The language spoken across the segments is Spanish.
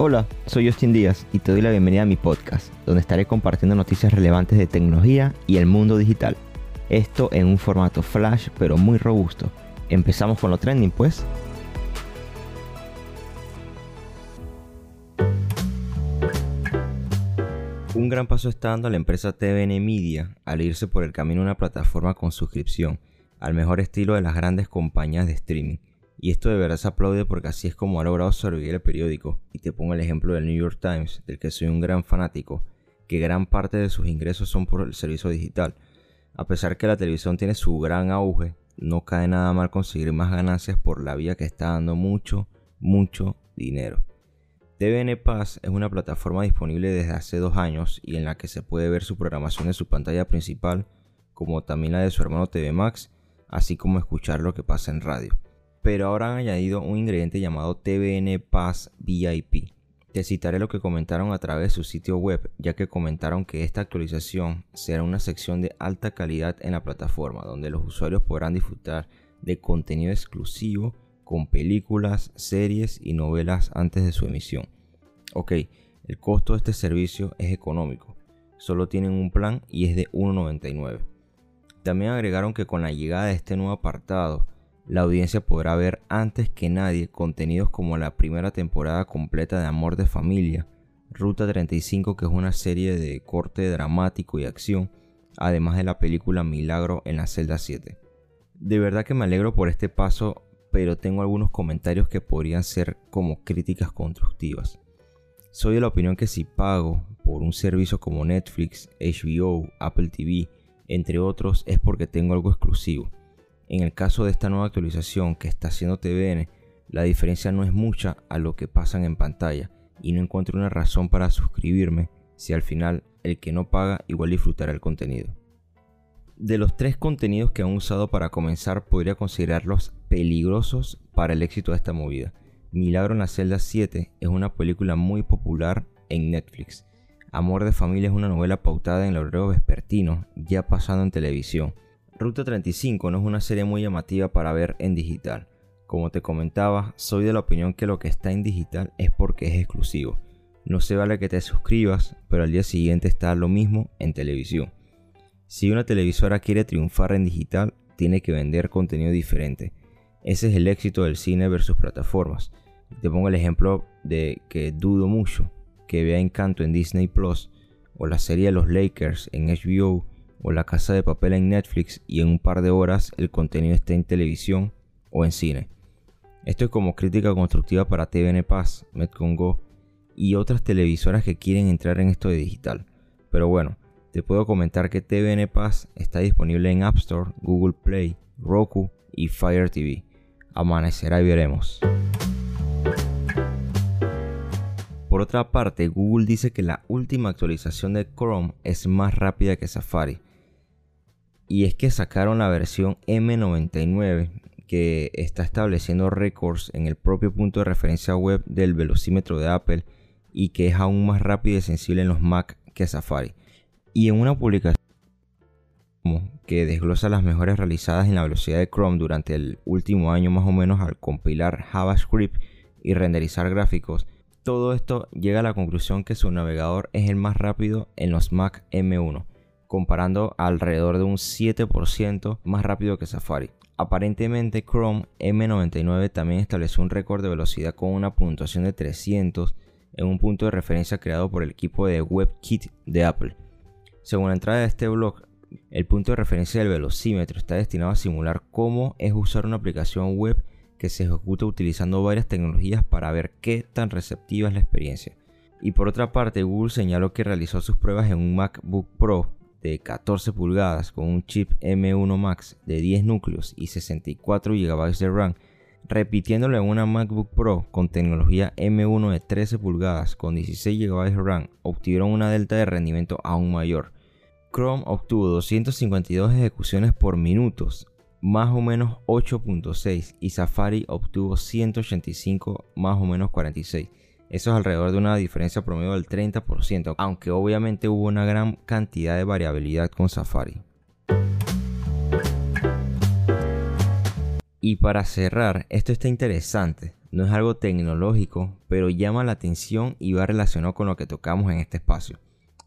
Hola, soy Justin Díaz y te doy la bienvenida a mi podcast, donde estaré compartiendo noticias relevantes de tecnología y el mundo digital. Esto en un formato flash pero muy robusto. Empezamos con lo trending pues. Un gran paso está dando la empresa TVN Media al irse por el camino a una plataforma con suscripción, al mejor estilo de las grandes compañías de streaming y esto de verdad se aplaude porque así es como ha logrado sobrevivir el periódico. Y te pongo el ejemplo del New York Times, del que soy un gran fanático, que gran parte de sus ingresos son por el servicio digital. A pesar que la televisión tiene su gran auge, no cae nada mal conseguir más ganancias por la vía que está dando mucho, mucho dinero. TVN Pass es una plataforma disponible desde hace dos años y en la que se puede ver su programación en su pantalla principal, como también la de su hermano TV Max, así como escuchar lo que pasa en radio pero ahora han añadido un ingrediente llamado TVN Pass VIP. Te citaré lo que comentaron a través de su sitio web, ya que comentaron que esta actualización será una sección de alta calidad en la plataforma, donde los usuarios podrán disfrutar de contenido exclusivo con películas, series y novelas antes de su emisión. Ok, el costo de este servicio es económico, solo tienen un plan y es de 1.99. También agregaron que con la llegada de este nuevo apartado, la audiencia podrá ver antes que nadie contenidos como la primera temporada completa de Amor de Familia, Ruta 35 que es una serie de corte dramático y acción, además de la película Milagro en la celda 7. De verdad que me alegro por este paso, pero tengo algunos comentarios que podrían ser como críticas constructivas. Soy de la opinión que si pago por un servicio como Netflix, HBO, Apple TV, entre otros, es porque tengo algo exclusivo en el caso de esta nueva actualización que está haciendo TVN, la diferencia no es mucha a lo que pasan en pantalla y no encuentro una razón para suscribirme si al final el que no paga igual disfrutará el contenido. De los tres contenidos que han usado para comenzar podría considerarlos peligrosos para el éxito de esta movida. Milagro en la celda 7 es una película muy popular en Netflix. Amor de familia es una novela pautada en el horario vespertino, ya pasando en televisión. Ruta 35 no es una serie muy llamativa para ver en digital. Como te comentaba, soy de la opinión que lo que está en digital es porque es exclusivo. No se vale que te suscribas, pero al día siguiente está lo mismo en televisión. Si una televisora quiere triunfar en digital, tiene que vender contenido diferente. Ese es el éxito del cine versus plataformas. Te pongo el ejemplo de que dudo mucho que vea Encanto en Disney Plus o la serie de los Lakers en HBO o La Casa de Papel en Netflix y en un par de horas el contenido esté en televisión o en cine. Esto es como crítica constructiva para TVN Paz, Metcongo y otras televisoras que quieren entrar en esto de digital. Pero bueno, te puedo comentar que TVN Paz está disponible en App Store, Google Play, Roku y Fire TV. Amanecerá y veremos. Por otra parte, Google dice que la última actualización de Chrome es más rápida que Safari y es que sacaron la versión M99 que está estableciendo récords en el propio punto de referencia web del velocímetro de Apple y que es aún más rápido y sensible en los Mac que Safari. Y en una publicación que desglosa las mejoras realizadas en la velocidad de Chrome durante el último año más o menos al compilar JavaScript y renderizar gráficos, todo esto llega a la conclusión que su navegador es el más rápido en los Mac M1 comparando alrededor de un 7% más rápido que Safari. Aparentemente Chrome M99 también estableció un récord de velocidad con una puntuación de 300 en un punto de referencia creado por el equipo de WebKit de Apple. Según la entrada de este blog, el punto de referencia del velocímetro está destinado a simular cómo es usar una aplicación web que se ejecuta utilizando varias tecnologías para ver qué tan receptiva es la experiencia. Y por otra parte, Google señaló que realizó sus pruebas en un MacBook Pro de 14 pulgadas con un chip M1 Max de 10 núcleos y 64 GB de RAM, repitiéndolo en una MacBook Pro con tecnología M1 de 13 pulgadas con 16 GB de RAM, obtuvieron una delta de rendimiento aún mayor. Chrome obtuvo 252 ejecuciones por minutos, más o menos 8.6, y Safari obtuvo 185 más o menos 46 eso es alrededor de una diferencia promedio del 30%, aunque obviamente hubo una gran cantidad de variabilidad con Safari. Y para cerrar, esto está interesante. No es algo tecnológico, pero llama la atención y va relacionado con lo que tocamos en este espacio.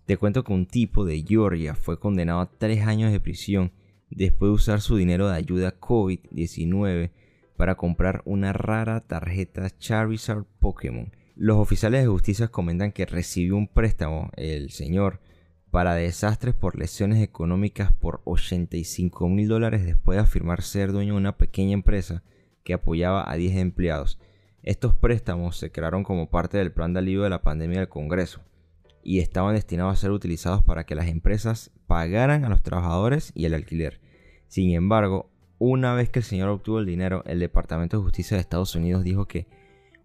Te cuento que un tipo de Georgia fue condenado a tres años de prisión después de usar su dinero de ayuda COVID-19 para comprar una rara tarjeta Charizard Pokémon. Los oficiales de justicia comentan que recibió un préstamo, el señor, para desastres por lesiones económicas por 85 mil dólares después de afirmar ser dueño de una pequeña empresa que apoyaba a 10 empleados. Estos préstamos se crearon como parte del plan de alivio de la pandemia del Congreso y estaban destinados a ser utilizados para que las empresas pagaran a los trabajadores y el alquiler. Sin embargo, una vez que el señor obtuvo el dinero, el Departamento de Justicia de Estados Unidos dijo que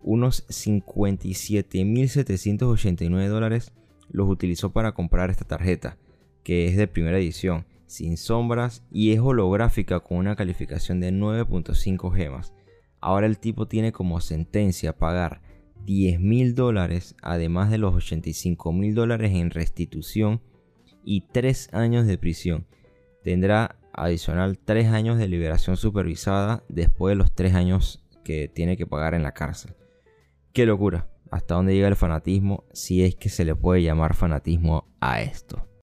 unos 57.789 dólares los utilizó para comprar esta tarjeta, que es de primera edición, sin sombras y es holográfica con una calificación de 9.5 gemas. Ahora el tipo tiene como sentencia pagar 10 mil dólares, además de los 85 mil dólares en restitución y 3 años de prisión. Tendrá adicional 3 años de liberación supervisada después de los 3 años que tiene que pagar en la cárcel. ¡Qué locura! Hasta dónde llega el fanatismo, si es que se le puede llamar fanatismo a esto.